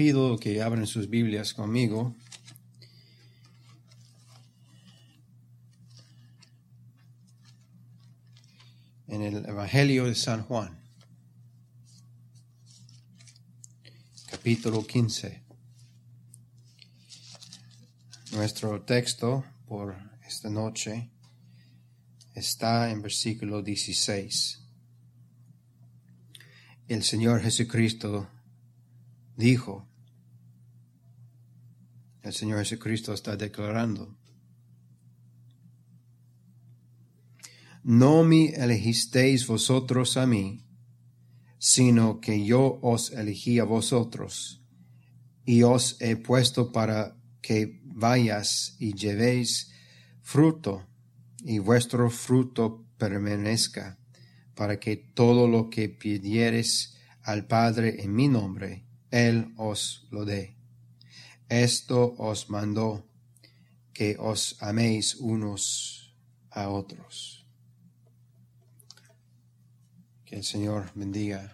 pido que abran sus Biblias conmigo. En el Evangelio de San Juan, capítulo 15. Nuestro texto por esta noche está en versículo 16. El Señor Jesucristo dijo, el Señor Jesucristo está declarando, no me elegisteis vosotros a mí, sino que yo os elegí a vosotros, y os he puesto para que vayas y llevéis fruto, y vuestro fruto permanezca, para que todo lo que pidieres al Padre en mi nombre, Él os lo dé. Esto os mandó que os améis unos a otros. Que el Señor bendiga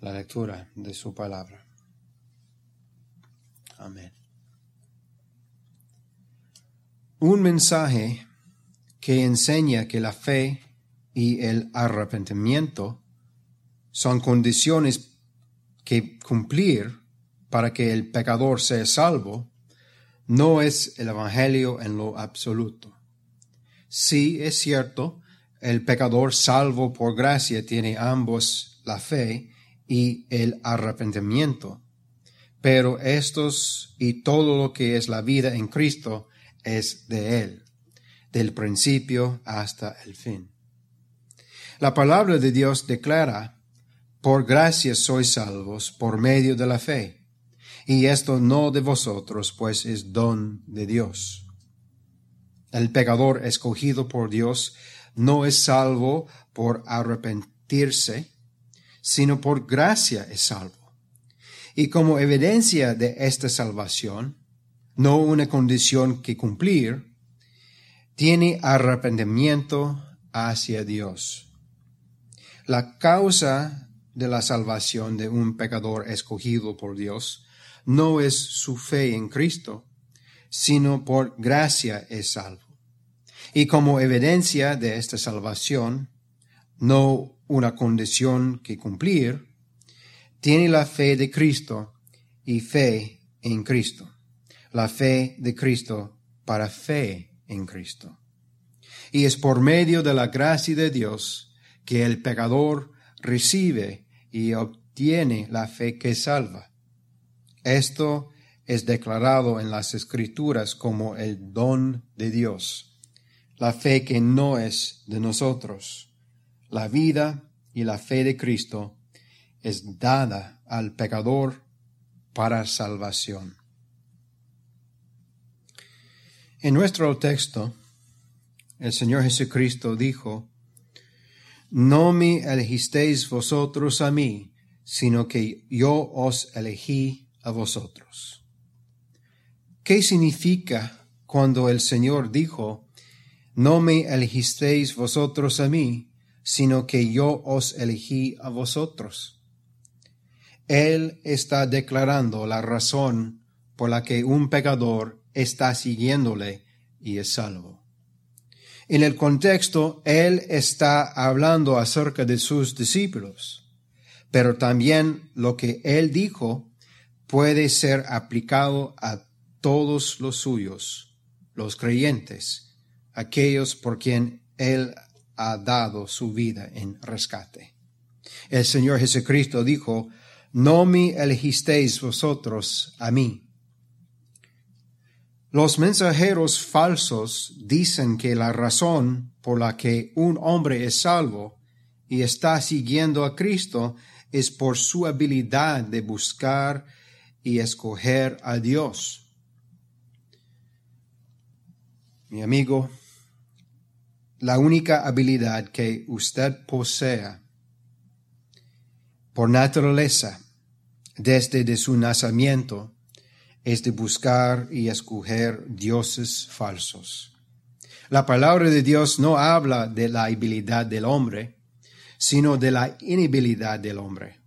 la lectura de su palabra. Amén. Un mensaje que enseña que la fe y el arrepentimiento son condiciones que cumplir para que el pecador sea salvo, no es el Evangelio en lo absoluto. Sí es cierto, el pecador salvo por gracia tiene ambos la fe y el arrepentimiento, pero estos y todo lo que es la vida en Cristo es de Él, del principio hasta el fin. La palabra de Dios declara, por gracia sois salvos por medio de la fe y esto no de vosotros, pues es don de Dios. El pecador escogido por Dios no es salvo por arrepentirse, sino por gracia es salvo. Y como evidencia de esta salvación, no una condición que cumplir, tiene arrepentimiento hacia Dios. La causa de la salvación de un pecador escogido por Dios no es su fe en Cristo, sino por gracia es salvo. Y como evidencia de esta salvación, no una condición que cumplir, tiene la fe de Cristo y fe en Cristo. La fe de Cristo para fe en Cristo. Y es por medio de la gracia de Dios que el pecador recibe y obtiene la fe que salva. Esto es declarado en las escrituras como el don de Dios, la fe que no es de nosotros. La vida y la fe de Cristo es dada al pecador para salvación. En nuestro texto, el Señor Jesucristo dijo, No me elegisteis vosotros a mí, sino que yo os elegí a vosotros. ¿Qué significa cuando el Señor dijo, no me elegisteis vosotros a mí, sino que yo os elegí a vosotros? Él está declarando la razón por la que un pecador está siguiéndole y es salvo. En el contexto, Él está hablando acerca de sus discípulos, pero también lo que Él dijo puede ser aplicado a todos los suyos, los creyentes, aquellos por quien Él ha dado su vida en rescate. El Señor Jesucristo dijo, no me elegisteis vosotros a mí. Los mensajeros falsos dicen que la razón por la que un hombre es salvo y está siguiendo a Cristo es por su habilidad de buscar y escoger a Dios. Mi amigo, la única habilidad que usted posea por naturaleza desde de su nacimiento es de buscar y escoger dioses falsos. La palabra de Dios no habla de la habilidad del hombre, sino de la inhabilidad del hombre.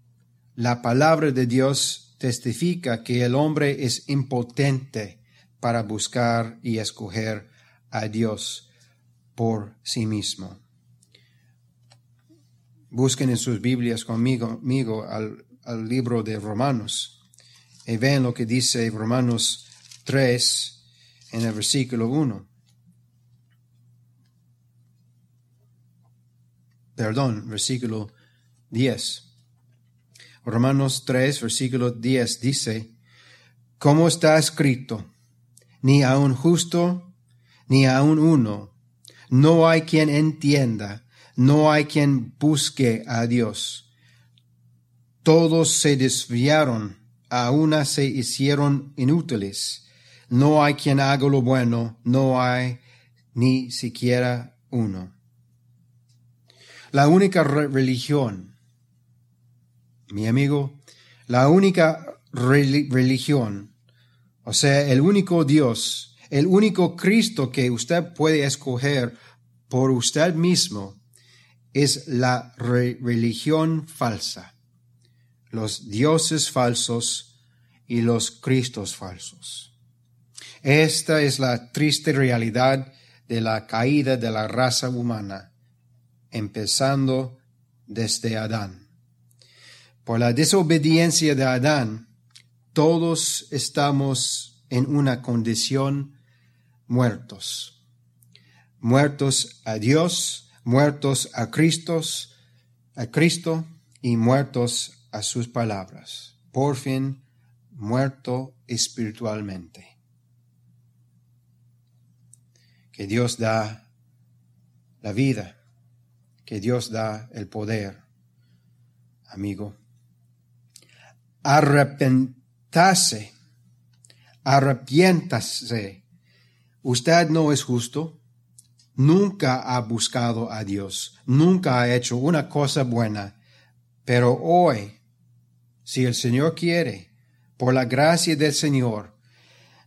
La palabra de Dios testifica que el hombre es impotente para buscar y escoger a Dios por sí mismo. Busquen en sus Biblias conmigo, al, al libro de Romanos y vean lo que dice Romanos 3 en el versículo 1. Perdón, versículo 10. Romanos 3, versículo 10 dice, como está escrito, ni a un justo, ni a un uno, no hay quien entienda, no hay quien busque a Dios. Todos se desviaron, a una se hicieron inútiles. No hay quien haga lo bueno, no hay ni siquiera uno. La única religión mi amigo, la única religión, o sea, el único Dios, el único Cristo que usted puede escoger por usted mismo, es la religión falsa, los dioses falsos y los cristos falsos. Esta es la triste realidad de la caída de la raza humana, empezando desde Adán. Por la desobediencia de Adán, todos estamos en una condición muertos. Muertos a Dios, muertos a Cristo, a Cristo y muertos a sus palabras. Por fin, muerto espiritualmente. Que Dios da la vida, que Dios da el poder, amigo arrepentase, arrepiéntase. Usted no es justo, nunca ha buscado a Dios, nunca ha hecho una cosa buena, pero hoy, si el Señor quiere, por la gracia del Señor,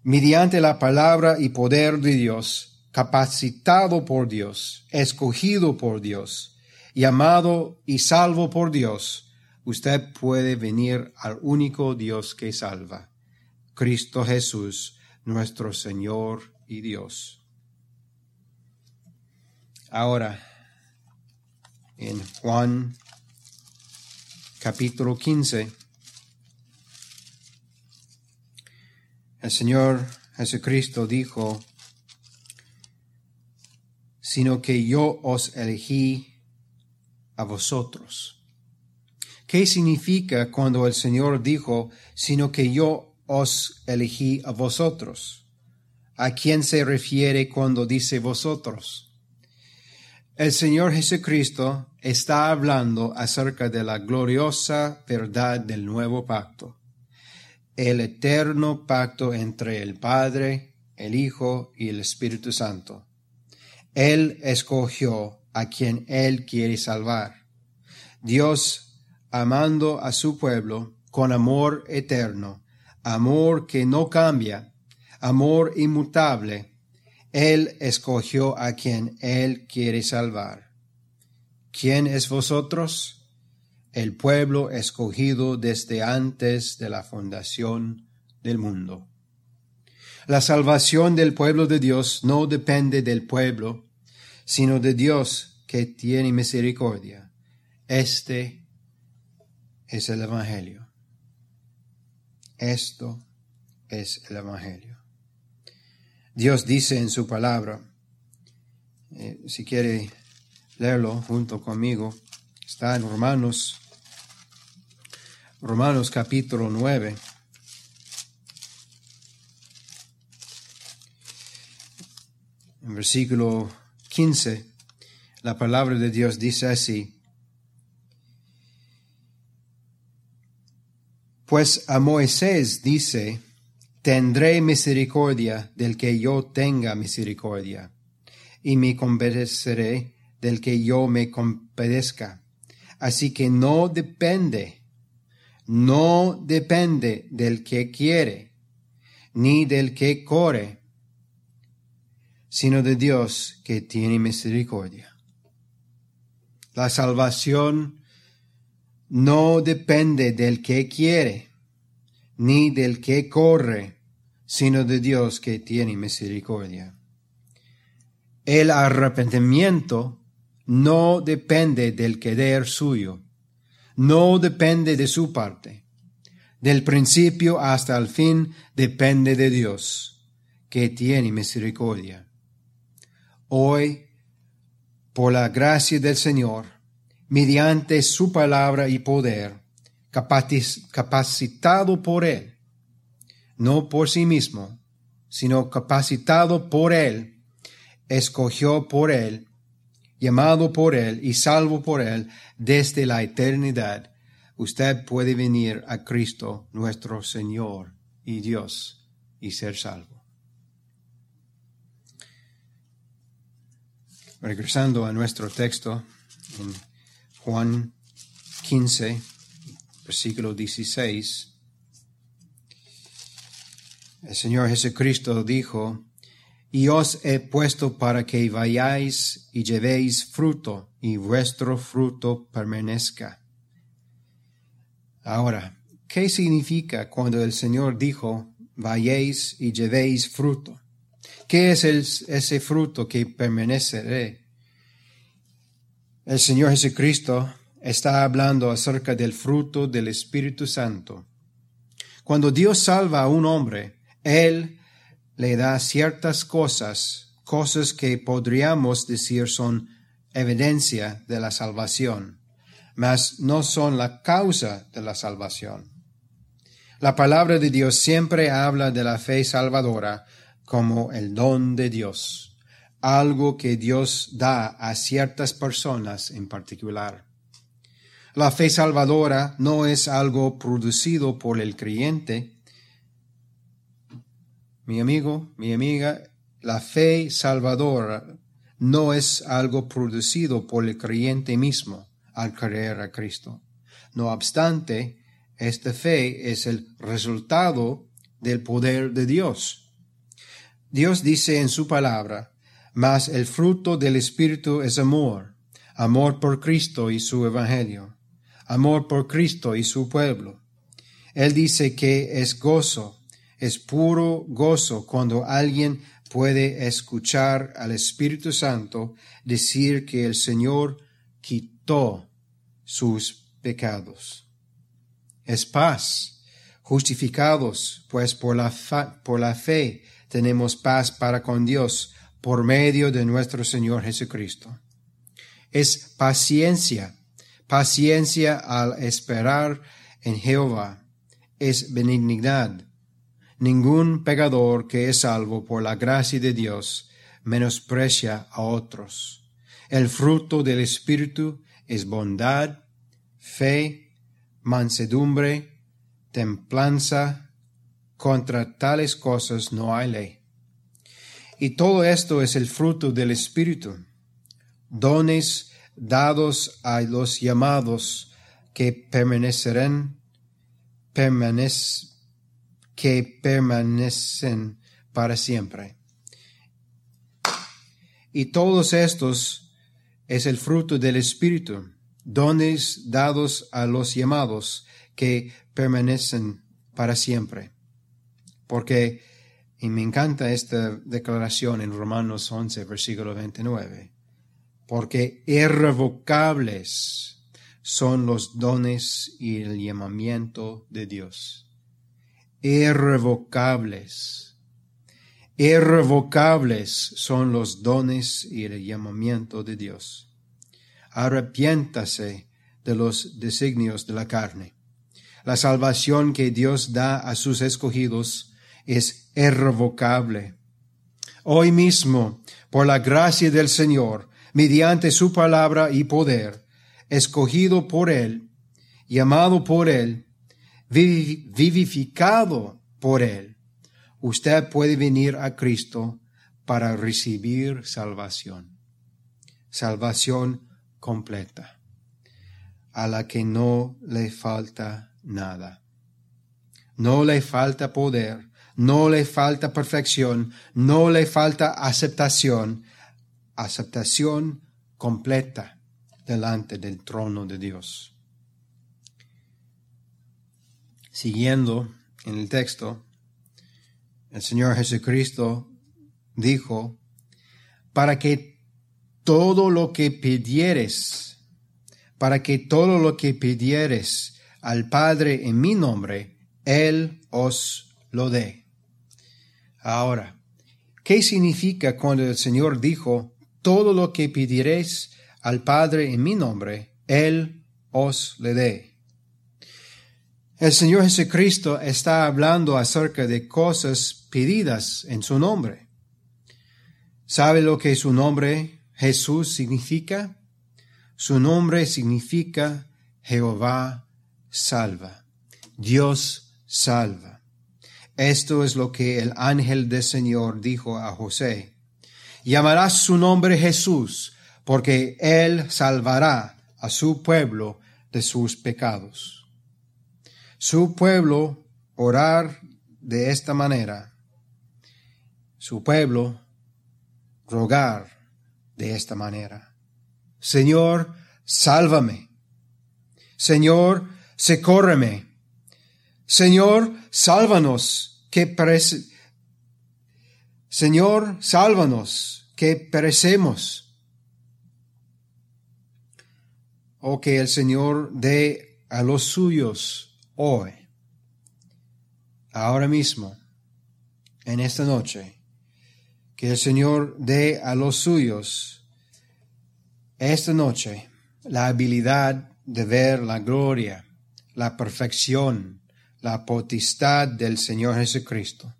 mediante la palabra y poder de Dios, capacitado por Dios, escogido por Dios, llamado y salvo por Dios, usted puede venir al único Dios que salva, Cristo Jesús, nuestro Señor y Dios. Ahora, en Juan capítulo 15, el Señor Jesucristo dijo, sino que yo os elegí a vosotros ¿Qué significa cuando el Señor dijo, sino que yo os elegí a vosotros? ¿A quién se refiere cuando dice vosotros? El Señor Jesucristo está hablando acerca de la gloriosa verdad del nuevo pacto, el eterno pacto entre el Padre, el Hijo y el Espíritu Santo. Él escogió a quien Él quiere salvar. Dios amando a su pueblo con amor eterno, amor que no cambia, amor inmutable, Él escogió a quien Él quiere salvar. ¿Quién es vosotros? El pueblo escogido desde antes de la fundación del mundo. La salvación del pueblo de Dios no depende del pueblo, sino de Dios que tiene misericordia. Este es el Evangelio. Esto es el Evangelio. Dios dice en su palabra, eh, si quiere leerlo junto conmigo, está en Romanos, Romanos capítulo 9. En versículo 15, la palabra de Dios dice así, Pues a Moisés dice, tendré misericordia del que yo tenga misericordia, y me compadeceré del que yo me compadezca. Así que no depende, no depende del que quiere, ni del que corre, sino de Dios que tiene misericordia. La salvación no depende del que quiere, ni del que corre, sino de Dios que tiene misericordia. El arrepentimiento no depende del querer suyo, no depende de su parte. Del principio hasta el fin depende de Dios, que tiene misericordia. Hoy, por la gracia del Señor, mediante su palabra y poder, capacitado por Él, no por sí mismo, sino capacitado por Él, escogió por Él, llamado por Él y salvo por Él desde la eternidad, usted puede venir a Cristo nuestro Señor y Dios y ser salvo. Regresando a nuestro texto Juan 15, versículo 16, el Señor Jesucristo dijo, y os he puesto para que vayáis y llevéis fruto, y vuestro fruto permanezca. Ahora, ¿qué significa cuando el Señor dijo, vayáis y llevéis fruto? ¿Qué es ese fruto que permanecerá? El Señor Jesucristo está hablando acerca del fruto del Espíritu Santo. Cuando Dios salva a un hombre, Él le da ciertas cosas, cosas que podríamos decir son evidencia de la salvación, mas no son la causa de la salvación. La palabra de Dios siempre habla de la fe salvadora como el don de Dios, algo que Dios da a ciertas personas en particular. La fe salvadora no es algo producido por el creyente. Mi amigo, mi amiga, la fe salvadora no es algo producido por el creyente mismo al creer a Cristo. No obstante, esta fe es el resultado del poder de Dios. Dios dice en su palabra, mas el fruto del Espíritu es amor, amor por Cristo y su Evangelio amor por Cristo y su pueblo. Él dice que es gozo, es puro gozo cuando alguien puede escuchar al Espíritu Santo decir que el Señor quitó sus pecados. Es paz, justificados, pues por la, por la fe tenemos paz para con Dios por medio de nuestro Señor Jesucristo. Es paciencia, Paciencia al esperar en Jehová es benignidad. Ningún pecador que es salvo por la gracia de Dios menosprecia a otros. El fruto del Espíritu es bondad, fe, mansedumbre, templanza. Contra tales cosas no hay ley. Y todo esto es el fruto del Espíritu. Dones dados a los llamados que permanecerán, que permanecen para siempre. Y todos estos es el fruto del Espíritu, dones dados a los llamados que permanecen para siempre. Porque, y me encanta esta declaración en Romanos 11, versículo 29, porque irrevocables son los dones y el llamamiento de Dios. Irrevocables. Irrevocables son los dones y el llamamiento de Dios. Arrepiéntase de los designios de la carne. La salvación que Dios da a sus escogidos es irrevocable. Hoy mismo, por la gracia del Señor, mediante su palabra y poder, escogido por Él, llamado por Él, vivificado por Él, usted puede venir a Cristo para recibir salvación. Salvación completa, a la que no le falta nada. No le falta poder, no le falta perfección, no le falta aceptación, aceptación completa delante del trono de Dios. Siguiendo en el texto, el Señor Jesucristo dijo, para que todo lo que pidieres, para que todo lo que pidieres al Padre en mi nombre, Él os lo dé. Ahora, ¿qué significa cuando el Señor dijo, todo lo que pidieres al Padre en mi nombre, Él os le dé? El Señor Jesucristo está hablando acerca de cosas pedidas en su nombre. ¿Sabe lo que su nombre Jesús significa? Su nombre significa Jehová salva. Dios salva. Esto es lo que el ángel del Señor dijo a José. Llamarás su nombre Jesús, porque él salvará a su pueblo de sus pecados. Su pueblo orar de esta manera. Su pueblo rogar de esta manera. Señor, sálvame. Señor, secórreme. Señor, sálvanos, que perece... Señor, sálvanos, que perecemos. O que el Señor dé a los suyos hoy, ahora mismo, en esta noche, que el Señor dé a los suyos esta noche la habilidad de ver la gloria, la perfección, la potestad del Señor Jesucristo.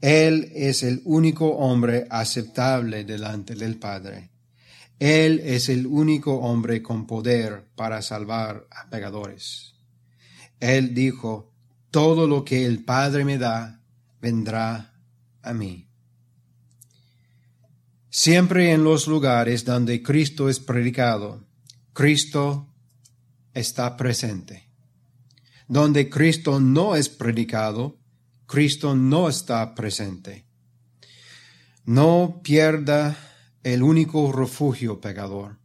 Él es el único hombre aceptable delante del Padre. Él es el único hombre con poder para salvar a pecadores. Él dijo, todo lo que el Padre me da, vendrá a mí. Siempre en los lugares donde Cristo es predicado, Cristo está presente. Donde Cristo no es predicado, Cristo no está presente. No pierda el único refugio pecador.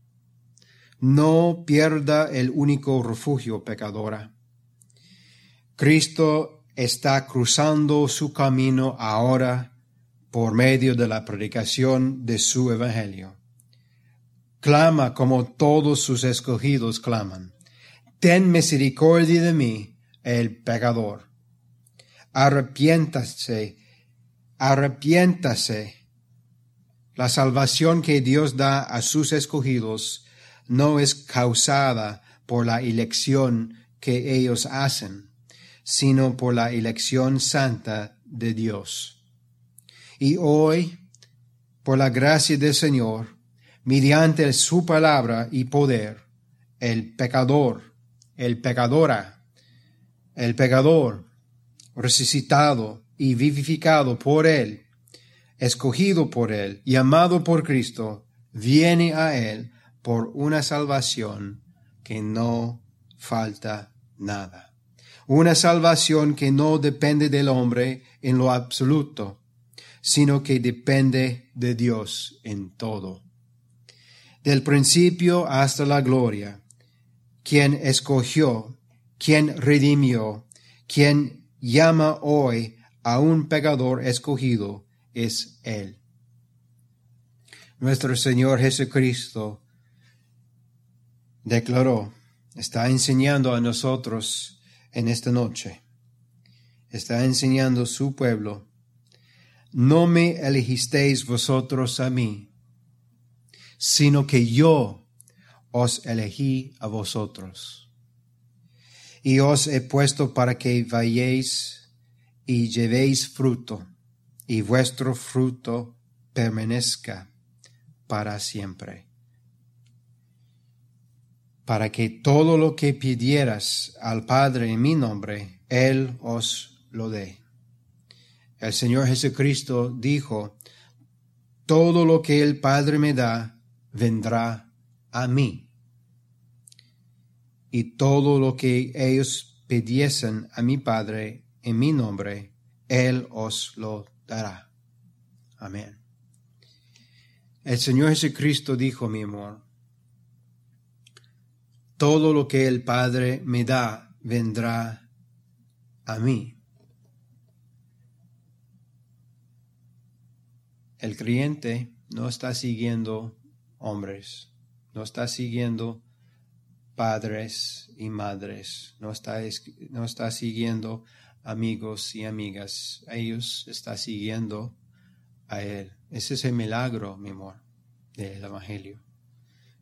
No pierda el único refugio pecadora. Cristo está cruzando su camino ahora por medio de la predicación de su Evangelio. Clama como todos sus escogidos claman. Ten misericordia de mí, el pecador. Arrepiéntase, arrepiéntase. La salvación que Dios da a sus escogidos no es causada por la elección que ellos hacen, sino por la elección santa de Dios. Y hoy, por la gracia del Señor, mediante su palabra y poder, el pecador, el pecadora, el pecador, resucitado y vivificado por Él, escogido por Él y amado por Cristo, viene a Él por una salvación que no falta nada. Una salvación que no depende del hombre en lo absoluto, sino que depende de Dios en todo. Del principio hasta la gloria, quien escogió, quien redimió, quien llama hoy a un pecador escogido, es Él. Nuestro Señor Jesucristo declaró, está enseñando a nosotros en esta noche, está enseñando su pueblo no me elegisteis vosotros a mí, sino que yo os elegí a vosotros. Y os he puesto para que vayáis y llevéis fruto, y vuestro fruto permanezca para siempre. Para que todo lo que pidieras al Padre en mi nombre, Él os lo dé. El Señor Jesucristo dijo, todo lo que el Padre me da, vendrá a mí. Y todo lo que ellos pidiesen a mi Padre en mi nombre, Él os lo dará. Amén. El Señor Jesucristo dijo, mi amor, todo lo que el Padre me da vendrá a mí. El creyente no está siguiendo hombres no está siguiendo padres y madres, no está, no está siguiendo amigos y amigas, ellos está siguiendo a Él. Ese es el milagro, mi amor, del Evangelio,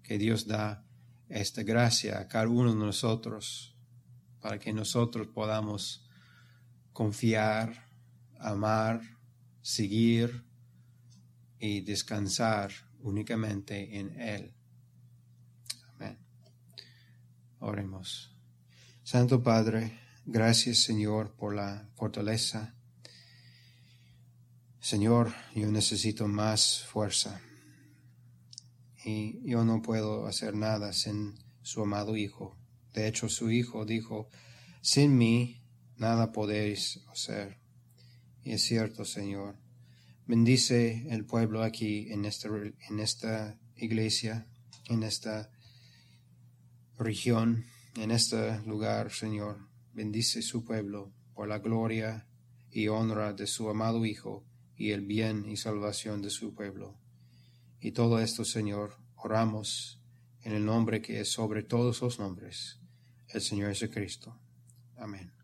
que Dios da esta gracia a cada uno de nosotros para que nosotros podamos confiar, amar, seguir y descansar únicamente en Él. Amén. Oremos. Santo Padre, gracias Señor por la fortaleza. Señor, yo necesito más fuerza y yo no puedo hacer nada sin su amado Hijo. De hecho, su Hijo dijo, sin mí nada podéis hacer. Y es cierto, Señor. Bendice el pueblo aquí en esta, en esta iglesia, en esta región, en este lugar, Señor. Bendice su pueblo por la gloria y honra de su amado Hijo y el bien y salvación de su pueblo. Y todo esto, Señor, oramos en el nombre que es sobre todos los nombres, el Señor Jesucristo. Amén.